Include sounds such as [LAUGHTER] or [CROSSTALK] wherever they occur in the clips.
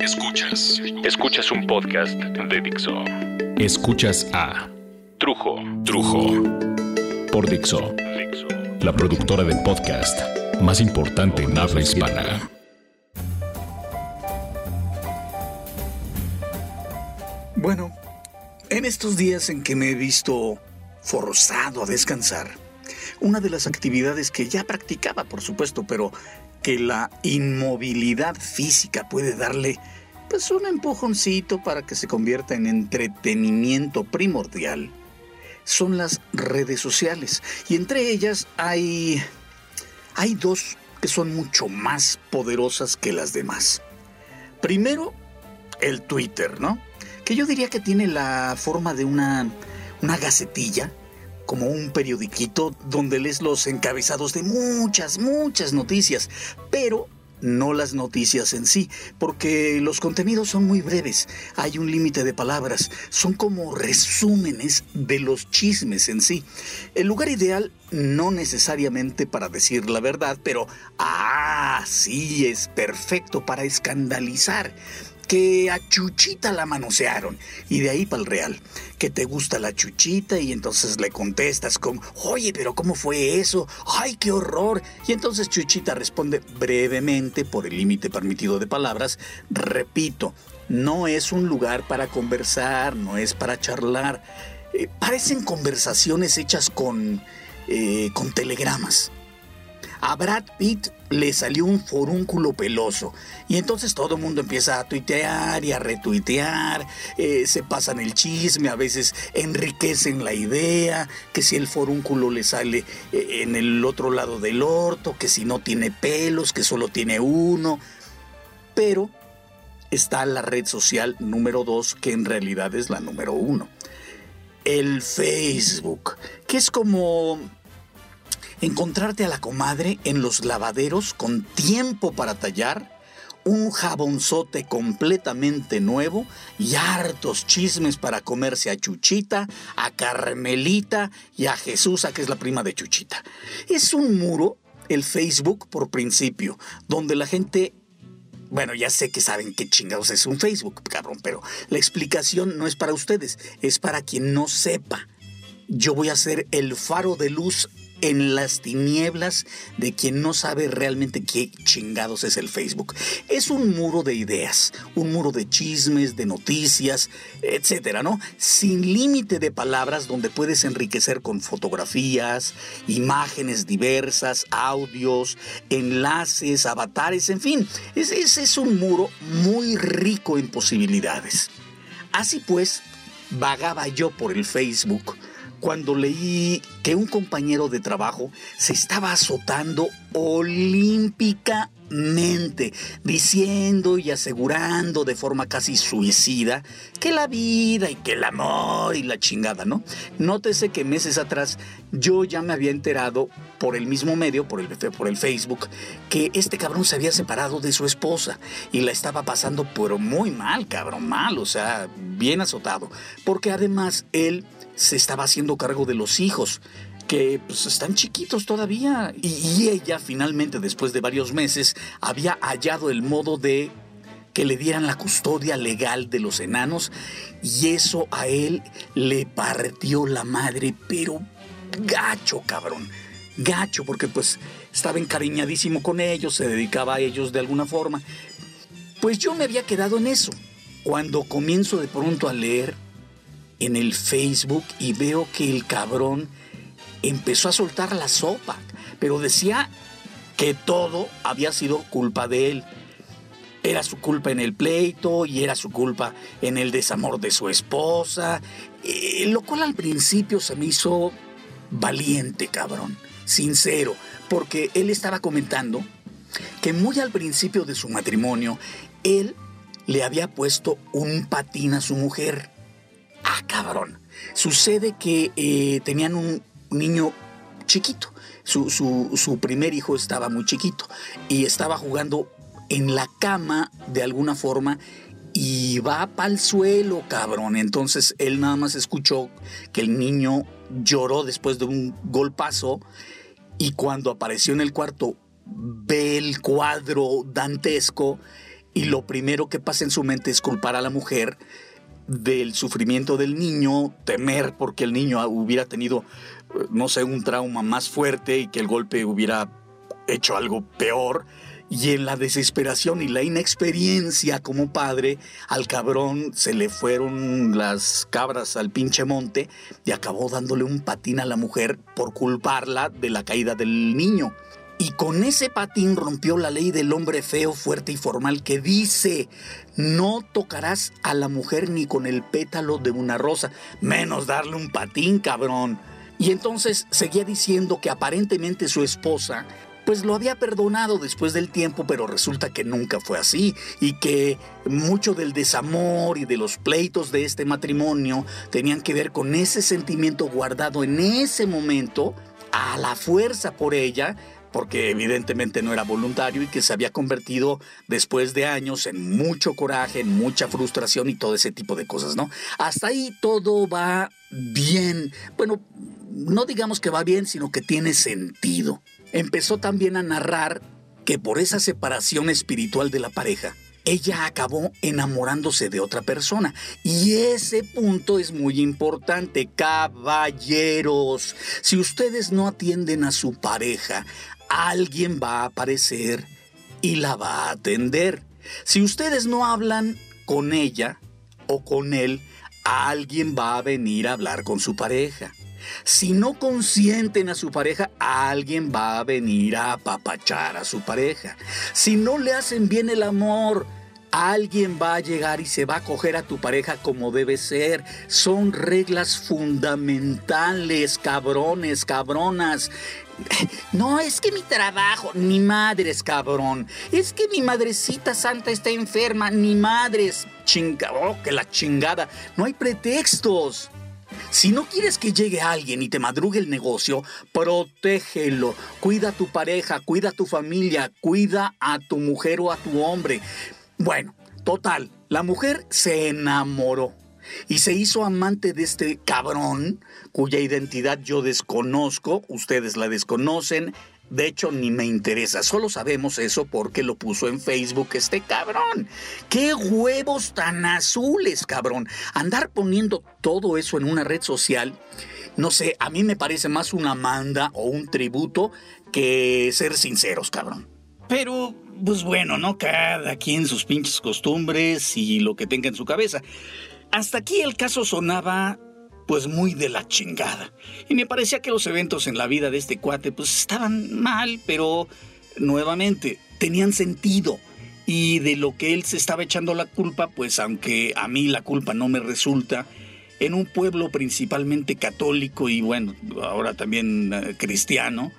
Escuchas. Escuchas un podcast de Dixo. Escuchas a Trujo. Trujo. Por Dixo. La productora del podcast más importante en habla hispana. Bueno, en estos días en que me he visto forzado a descansar, una de las actividades que ya practicaba, por supuesto, pero que la inmovilidad física puede darle pues un empujoncito para que se convierta en entretenimiento primordial, son las redes sociales. Y entre ellas hay, hay dos que son mucho más poderosas que las demás. Primero, el Twitter, ¿no? Que yo diría que tiene la forma de una, una gacetilla, como un periodiquito donde lees los encabezados de muchas, muchas noticias, pero no las noticias en sí, porque los contenidos son muy breves, hay un límite de palabras, son como resúmenes de los chismes en sí. El lugar ideal no necesariamente para decir la verdad, pero ah, sí, es perfecto para escandalizar que a Chuchita la manosearon y de ahí para el real, que te gusta la Chuchita y entonces le contestas como, oye, pero ¿cómo fue eso? ¡Ay, qué horror! Y entonces Chuchita responde brevemente por el límite permitido de palabras, repito, no es un lugar para conversar, no es para charlar, eh, parecen conversaciones hechas con, eh, con telegramas. A Brad Pitt le salió un forúnculo peloso. Y entonces todo el mundo empieza a tuitear y a retuitear, eh, se pasan el chisme, a veces enriquecen la idea, que si el forúnculo le sale eh, en el otro lado del orto, que si no tiene pelos, que solo tiene uno. Pero está la red social número dos, que en realidad es la número uno. El Facebook, que es como encontrarte a la comadre en los lavaderos con tiempo para tallar, un jabonzote completamente nuevo y hartos chismes para comerse a Chuchita, a Carmelita y a Jesús, que es la prima de Chuchita. Es un muro, el Facebook por principio, donde la gente bueno, ya sé que saben qué chingados es un Facebook, cabrón, pero la explicación no es para ustedes, es para quien no sepa. Yo voy a ser el faro de luz en las tinieblas de quien no sabe realmente qué chingados es el Facebook. Es un muro de ideas, un muro de chismes, de noticias, etcétera, ¿no? Sin límite de palabras donde puedes enriquecer con fotografías, imágenes diversas, audios, enlaces, avatares, en fin. Ese es, es un muro muy rico en posibilidades. Así pues, vagaba yo por el Facebook cuando leí que un compañero de trabajo se estaba azotando olímpicamente, diciendo y asegurando de forma casi suicida que la vida y que el amor y la chingada, ¿no? Nótese que meses atrás yo ya me había enterado por el mismo medio, por el, por el Facebook, que este cabrón se había separado de su esposa y la estaba pasando pero muy mal, cabrón, mal, o sea, bien azotado, porque además él se estaba haciendo cargo de los hijos, que pues, están chiquitos todavía. Y, ella finalmente, después de varios meses, había hallado el modo de que le dieran la custodia legal de los enanos y eso a él le partió la madre, pero gacho, cabrón. Gacho, porque pues estaba encariñadísimo con ellos, se dedicaba a ellos de alguna forma. Pues yo me había quedado en eso. Cuando comienzo de pronto a leer en el Facebook y veo que el cabrón empezó a soltar la sopa, pero decía que todo había sido culpa de él. Era su culpa en el pleito y era su culpa en el desamor de su esposa, eh, lo cual al principio se me hizo valiente, cabrón, sincero, porque él estaba comentando que muy al principio de su matrimonio, él le había puesto un patín a su mujer Ah, cabrón. Sucede que eh, tenían un niño chiquito. Su, su, primer hijo estaba muy chiquito y estaba jugando en la cama de alguna forma y va para el suelo, cabrón. Entonces él nada más escuchó que el niño lloró después de un golpazo y cuando apareció en el cuarto ve el cuadro dantesco y lo primero que pasa en su mente es culpar a la mujer del sufrimiento del niño, temer porque el niño hubiera tenido, no sé, un trauma más fuerte y que el golpe hubiera hecho algo peor. Y en la desesperación y la inexperiencia como padre, al cabrón se le fueron las cabras al pinche monte y acabó dándole un patín a la mujer por culparla de la caída del niño. Y con ese patín rompió la ley del hombre feo, fuerte y formal que dice, no tocarás a la mujer ni con el pétalo de una rosa, menos darle un patín, cabrón. Y entonces seguía diciendo que aparentemente su esposa pues lo había perdonado después del tiempo, pero resulta que nunca fue así y que mucho del desamor y de los pleitos de este matrimonio tenían que ver con ese sentimiento guardado en ese momento a la fuerza por ella porque evidentemente no era voluntario y que se había convertido después de años en mucho coraje, en mucha frustración y todo ese tipo de cosas, ¿no? Hasta ahí todo va bien. Bueno, no digamos que va bien, sino que tiene sentido. Empezó también a narrar que por esa separación espiritual de la pareja, ella acabó enamorándose de otra persona. Y ese punto es muy importante, caballeros. Si ustedes no atienden a su pareja, alguien va a aparecer y la va a atender. Si ustedes no hablan con ella o con él, alguien va a venir a hablar con su pareja. Si no consienten a su pareja, alguien va a venir a apapachar a su pareja. Si no le hacen bien el amor, alguien va a llegar y se va a coger a tu pareja como debe ser. Son reglas fundamentales, cabrones, cabronas. [LAUGHS] No, es que mi trabajo, ni madres, cabrón. Es que mi madrecita santa está enferma, ni madres. Chinga, oh, que la chingada. No hay pretextos. Si no quieres que llegue alguien y te madrugue el negocio, protégelo. Cuida a tu pareja, cuida a tu familia, cuida a tu mujer o a tu hombre. Bueno, total, la mujer se enamoró y se hizo amante de este cabrón cuya identidad yo desconozco, ustedes la desconocen, de hecho, ni me interesa. Solo sabemos eso porque lo puso en Facebook este cabrón. ¡Qué huevos tan azules, cabrón! Andar poniendo todo eso en una red social, no sé, a mí me parece más una manda o un tributo que ser sinceros, cabrón. Pero, pues bueno, ¿no? Cada quien sus pinches costumbres y lo que tenga en su cabeza. Hasta aquí el caso sonaba pues muy de la chingada. Y me parecía que los eventos en la vida de este cuate pues estaban mal, pero nuevamente tenían sentido. Y de lo que él se estaba echando la culpa, pues aunque a mí la culpa no me resulta, en un pueblo principalmente católico y bueno, ahora también eh, cristiano,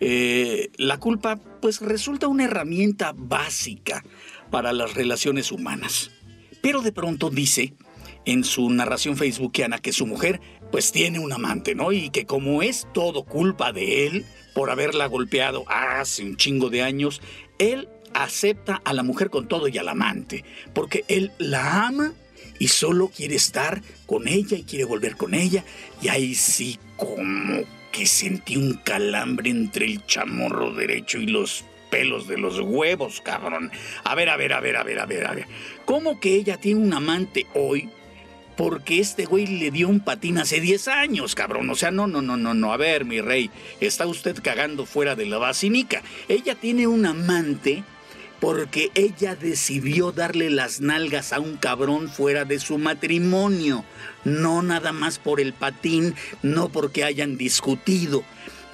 eh, la culpa pues resulta una herramienta básica para las relaciones humanas. Pero de pronto dice en su narración facebookiana que su mujer pues tiene un amante, ¿no? Y que como es todo culpa de él por haberla golpeado hace un chingo de años, él acepta a la mujer con todo y al amante, porque él la ama y solo quiere estar con ella y quiere volver con ella. Y ahí sí como que sentí un calambre entre el chamorro derecho y los pelos de los huevos, cabrón. A ver, a ver, a ver, a ver, a ver, a ver. ¿Cómo que ella tiene un amante hoy porque este güey le dio un patín hace 10 años, cabrón. O sea, no, no, no, no, no. A ver, mi rey, está usted cagando fuera de la basílica. Ella tiene un amante porque ella decidió darle las nalgas a un cabrón fuera de su matrimonio. No nada más por el patín, no porque hayan discutido.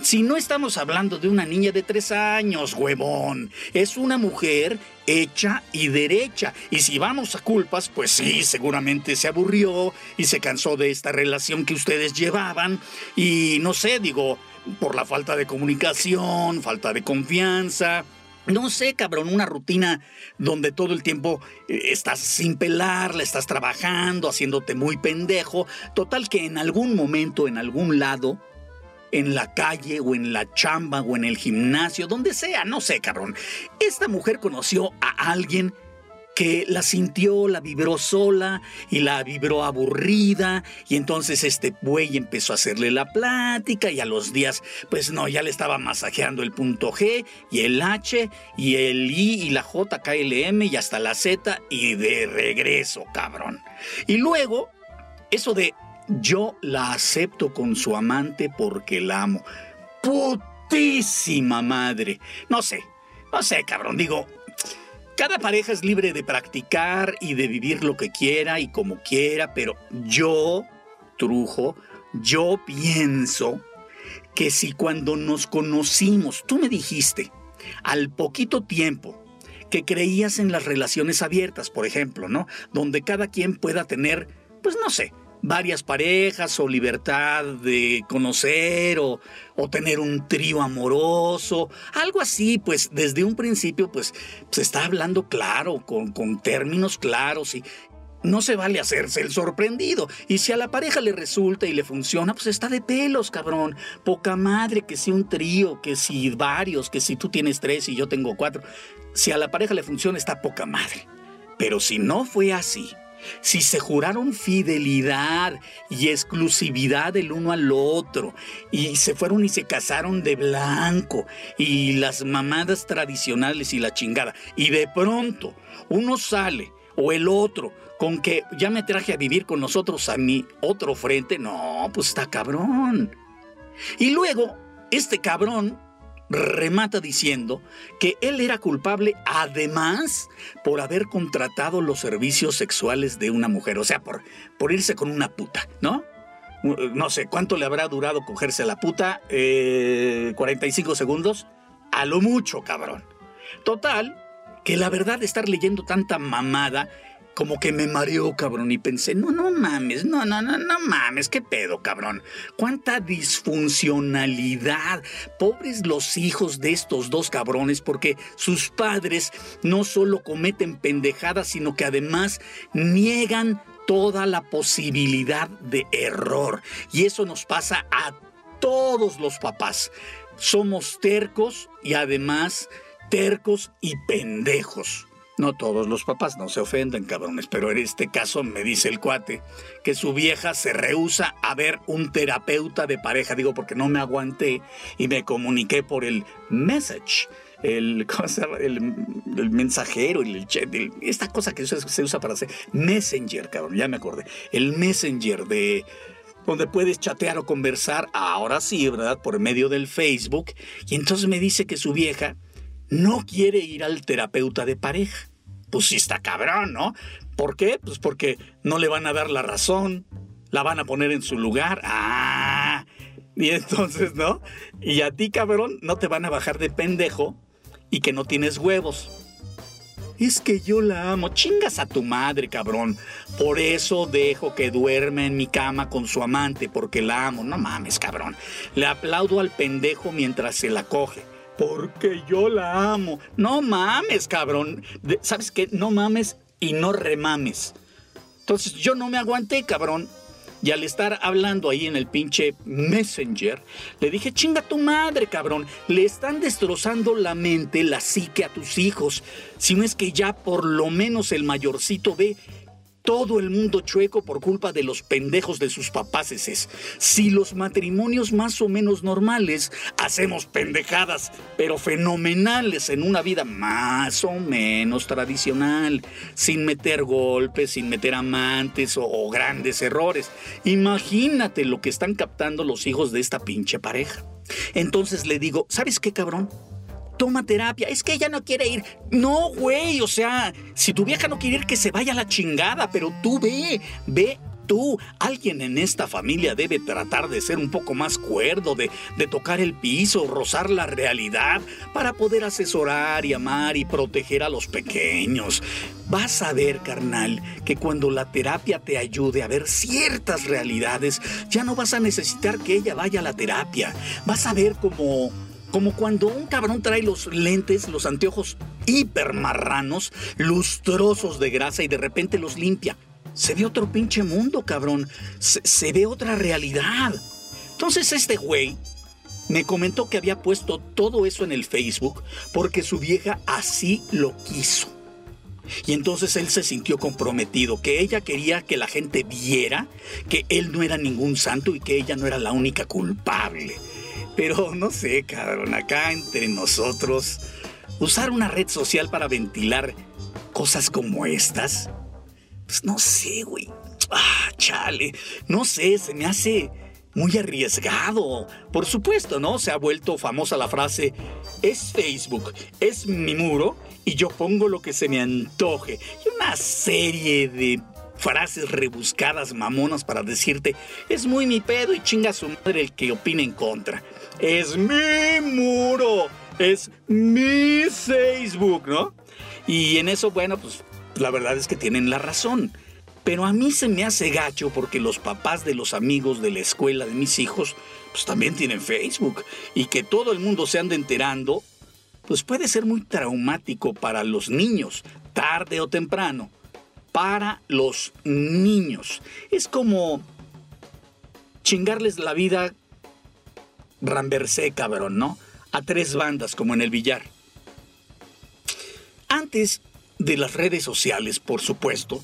Si no estamos hablando de una niña de tres años, huevón, es una mujer hecha y derecha. Y si vamos a culpas, pues sí, seguramente se aburrió y se cansó de esta relación que ustedes llevaban. Y no sé, digo, por la falta de comunicación, falta de confianza. No sé, cabrón, una rutina donde todo el tiempo eh, estás sin pelar, le estás trabajando, haciéndote muy pendejo. Total que en algún momento, en algún lado, en la calle o en la chamba o en el gimnasio, donde sea, no sé, cabrón. Esta mujer conoció a alguien que la sintió, la vibró sola y la vibró aburrida y entonces este güey empezó a hacerle la plática y a los días pues no, ya le estaba masajeando el punto G y el H y el I y la J, K, L, M y hasta la Z y de regreso, cabrón. Y luego, eso de yo la acepto con su amante porque la amo. Putísima madre. No sé, no sé, cabrón, digo, cada pareja es libre de practicar y de vivir lo que quiera y como quiera, pero yo, Trujo, yo pienso que si cuando nos conocimos, tú me dijiste, al poquito tiempo, que creías en las relaciones abiertas, por ejemplo, ¿no? Donde cada quien pueda tener, pues no sé, varias parejas o libertad de conocer o, tener un trío amoroso, algo así, pues desde un principio pues se está hablando claro, con, con términos claros y, no se vale hacerse el sorprendido. Y si a la pareja le resulta y le funciona, pues está de pelos, cabrón. Poca madre que si un trío, que si varios, que si tú tienes tres y yo tengo cuatro. Si a la pareja le funciona, está poca madre. Pero si no fue así, si se juraron fidelidad y exclusividad del uno al otro, y se fueron y se casaron de blanco, y las mamadas tradicionales y la chingada, y de pronto uno sale o el otro con que ya me traje a vivir con nosotros a mi otro frente, no, pues está cabrón. Y luego, este cabrón remata diciendo que él era culpable además por haber contratado los servicios sexuales de una mujer, o sea, por, por irse con una puta, ¿no? No sé, ¿cuánto le habrá durado cogerse a la puta? Eh, ¿45 segundos? A lo mucho, cabrón. Total, que la verdad estar leyendo tanta mamada como que me mareó, cabrón, y pensé, no, no mames, no, no, no, no mames, qué pedo, cabrón. Cuánta disfuncionalidad. Pobres los hijos de estos dos cabrones, porque sus padres no solo cometen pendejadas, sino que además niegan toda la posibilidad de error. Y eso nos pasa a todos los papás. Somos tercos y además tercos y pendejos. No todos los papás, no se ofenden, cabrones, pero en este caso me dice el cuate que su vieja se rehúsa a ver un terapeuta de pareja, digo porque no me aguanté y me comuniqué por el message, el, [LAUGHS] el, mensajero, el, chat, esta cosa que se usa para hacer messenger, cabrón, ya me acordé, el messenger de donde puedes chatear o conversar, ahora sí, ¿verdad? Por medio del Facebook, y entonces me dice que su vieja no quiere ir al terapeuta de pareja. Pues sí está cabrón, ¿no? ¿Por qué? Pues porque no le van a dar la razón, la van a poner en su lugar. Ah, y entonces, ¿no? Y a ti, cabrón, no te van a bajar de pendejo y que no tienes huevos. Es que yo la amo. Chingas a tu madre, cabrón. Por eso dejo que duerme en mi cama con su amante, porque la amo. No mames, cabrón. Le aplaudo al pendejo mientras se la coge porque yo la amo. No mames, cabrón. ¿Sabes qué? No mames y no remames. Entonces yo no me aguanté, cabrón. Y al estar hablando ahí en el pinche Messenger, le dije, chinga tu madre, cabrón. Le están destrozando la mente, la psique a tus hijos. Si no es que ya por lo menos el mayorcito ve todo el mundo chueco por culpa de los pendejos de sus papaces. Si los matrimonios más o menos normales hacemos pendejadas, pero fenomenales en una vida más o menos tradicional, sin meter golpes, sin meter amantes o, o grandes errores. Imagínate lo que están captando los hijos de esta pinche pareja. Entonces le digo, ¿sabes qué cabrón? Toma terapia. Es que ella no quiere ir. No, güey, o sea, si tu vieja no quiere ir, que se vaya a la chingada, pero tú ve, ve tú, alguien en esta familia debe tratar de ser un poco más cuerdo, de, de, tocar el piso, rozar la realidad, para poder asesorar y amar y proteger a los pequeños. Vas a ver, carnal, que cuando la terapia te ayude a ver ciertas realidades, ya no vas a necesitar que ella vaya a la terapia. Vas a ver como como cuando un cabrón trae los lentes, los anteojos hipermarranos, lustrosos de grasa y de repente los limpia. Se ve otro pinche mundo, cabrón. Se, ve otra realidad. Entonces este güey me comentó que había puesto todo eso en el Facebook porque su vieja así lo quiso. Y entonces él se sintió comprometido, que ella quería que la gente viera que él no era ningún santo y que ella no era la única culpable. Pero no sé, cabrón, acá entre nosotros, usar una red social para ventilar cosas como estas, pues no sé, güey. Ah, chale, no sé, se me hace muy arriesgado. Por supuesto, ¿no? Se ha vuelto famosa la frase, es Facebook, es mi muro y yo pongo lo que se me antoje. Y una serie de frases rebuscadas mamonas para decirte, es muy mi pedo y chinga su madre el que opine en contra. Es mi muro, es mi Facebook, ¿no? Y en eso, bueno, pues la verdad es que tienen la razón. Pero a mí se me hace gacho porque los papás de los amigos de la escuela de mis hijos, pues también tienen Facebook. Y que todo el mundo se ande enterando, pues puede ser muy traumático para los niños, tarde o temprano. Para los niños. Es como chingarles la vida ramberse, cabrón, ¿no? A tres bandas, como en el billar. Antes de las redes sociales, por supuesto,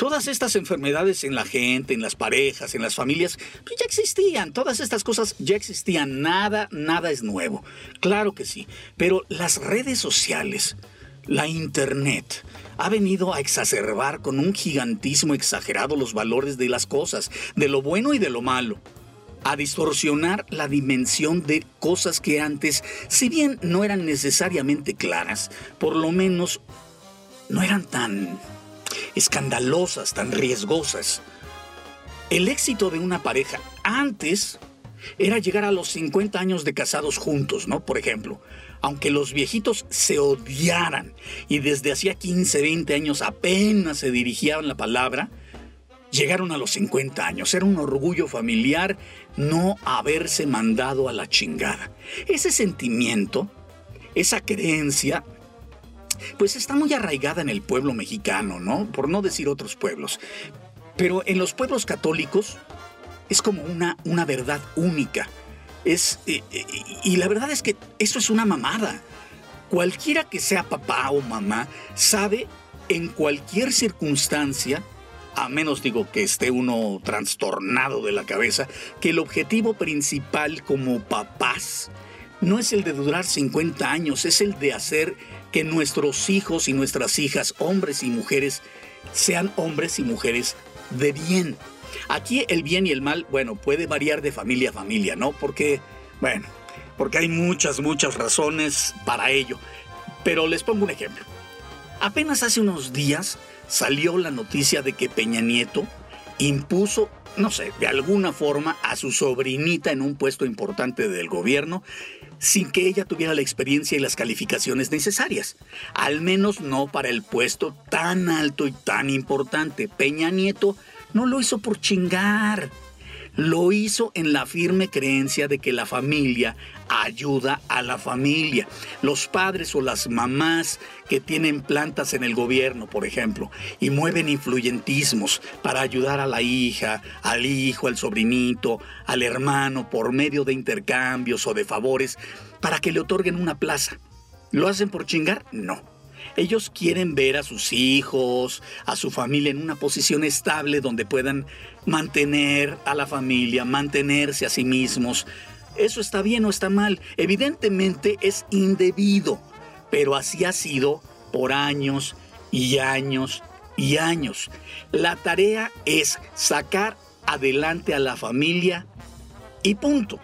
Todas estas enfermedades en la gente, en las parejas, en las familias, pues ya existían. Todas estas cosas ya existían. Nada, nada es nuevo. Claro que sí. Pero las redes sociales, la Internet, ha venido a exacerbar con un gigantismo exagerado los valores de las cosas, de lo bueno y de lo malo a distorsionar la dimensión de cosas que antes, si bien no eran necesariamente claras, por lo menos no eran tan escandalosas, tan riesgosas. El éxito de una pareja antes era llegar a los 50 años de casados juntos, ¿no? Por ejemplo, aunque los viejitos se odiaran y desde hacía 15, 20 años apenas se dirigían la palabra, llegaron a los 50 años. Era un orgullo familiar no haberse mandado a la chingada. Ese sentimiento, esa creencia, pues está muy arraigada en el pueblo mexicano, ¿no? Por no decir otros pueblos. Pero en los pueblos católicos es como una, una verdad única. Es, eh, eh, y la verdad es que eso es una mamada. Cualquiera que sea papá o mamá sabe en cualquier circunstancia, a menos digo que esté uno trastornado de la cabeza, que el objetivo principal como papás no es el de durar 50 años, es el de hacer que nuestros hijos y nuestras hijas, hombres y mujeres, sean hombres y mujeres de bien. Aquí el bien y el mal, bueno, puede variar de familia a familia, ¿no? Porque, bueno, porque hay muchas, muchas razones para ello. Pero les pongo un ejemplo. Apenas hace unos días salió la noticia de que Peña Nieto impuso, no sé, de alguna forma a su sobrinita en un puesto importante del gobierno sin que ella tuviera la experiencia y las calificaciones necesarias. Al menos no para el puesto tan alto y tan importante. Peña Nieto no lo hizo por chingar. Lo hizo en la firme creencia de que la familia ayuda a la familia. Los padres o las mamás que tienen plantas en el gobierno, por ejemplo, y mueven influyentismos para ayudar a la hija, al hijo, al sobrinito, al hermano, por medio de intercambios o de favores, para que le otorguen una plaza. ¿Lo hacen por chingar? No. Ellos quieren ver a sus hijos, a su familia en una posición estable donde puedan mantener a la familia, mantenerse a sí mismos. ¿Eso está bien o está mal? Evidentemente es indebido, pero así ha sido por años y años y años. La tarea es sacar adelante a la familia y punto.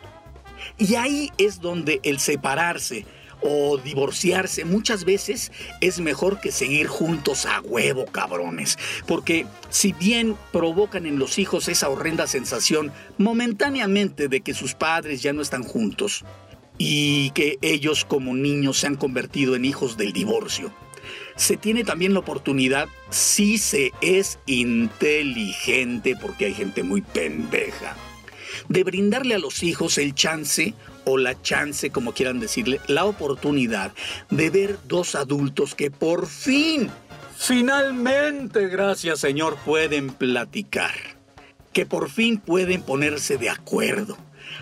Y ahí es donde el separarse o divorciarse muchas veces es mejor que seguir juntos a huevo, cabrones. Porque si bien provocan en los hijos esa horrenda sensación momentáneamente de que sus padres ya no están juntos y que ellos como niños se han convertido en hijos del divorcio, se tiene también la oportunidad, si se es inteligente, porque hay gente muy pendeja, de brindarle a los hijos el chance o la chance, como quieran decirle, la oportunidad de ver dos adultos que por fin, finalmente, gracias Señor, pueden platicar, que por fin pueden ponerse de acuerdo.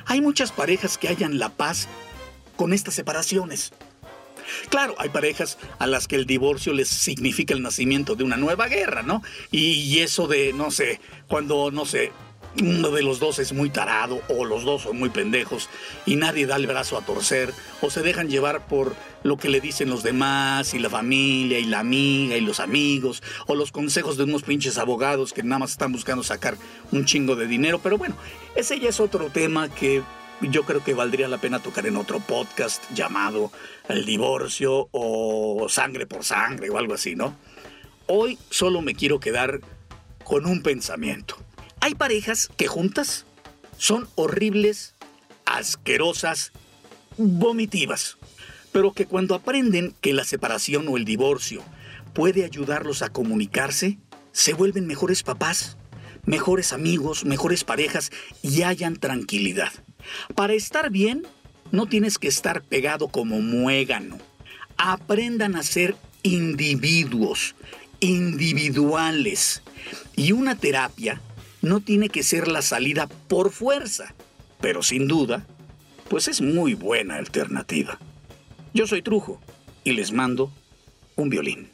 Hay muchas parejas que hallan la paz con estas separaciones. Claro, hay parejas a las que el divorcio les significa el nacimiento de una nueva guerra, ¿no? Y, eso de, no sé, cuando, no sé, uno de los dos es muy tarado o los dos son muy pendejos y nadie da el brazo a torcer o se dejan llevar por lo que le dicen los demás y la familia y la amiga y los amigos o los consejos de unos pinches abogados que nada más están buscando sacar un chingo de dinero. Pero bueno, ese ya es otro tema que yo creo que valdría la pena tocar en otro podcast llamado El divorcio o Sangre por Sangre o algo así, ¿no? Hoy solo me quiero quedar con un pensamiento. Hay parejas que juntas son horribles, asquerosas, vomitivas, pero que cuando aprenden que la separación o el divorcio puede ayudarlos a comunicarse, se vuelven mejores papás, mejores amigos, mejores parejas y hayan tranquilidad. Para estar bien, no tienes que estar pegado como muégano. Aprendan a ser individuos, individuales. Y una terapia no tiene que ser la salida por fuerza, pero sin duda, pues es muy buena alternativa. Yo soy Trujo y les mando un violín.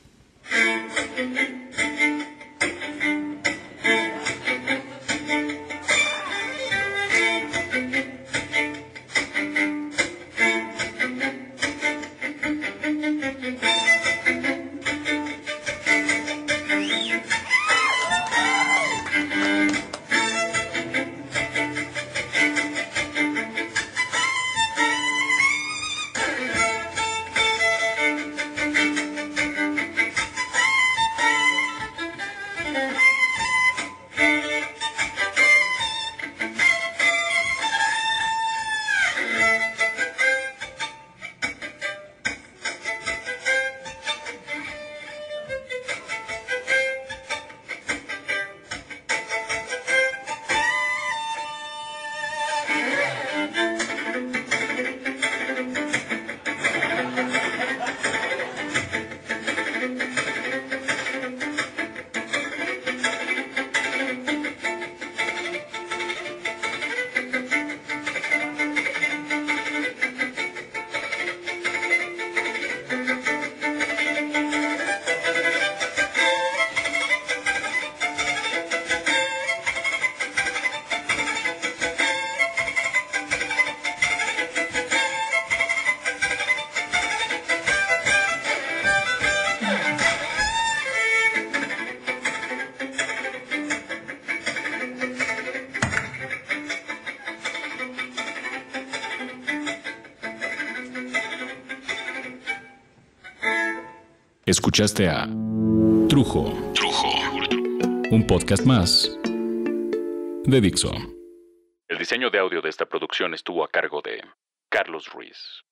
Escuchaste a Trujo. Trujo. Un podcast más de Dixo. El diseño de audio de esta producción estuvo a cargo de Carlos Ruiz.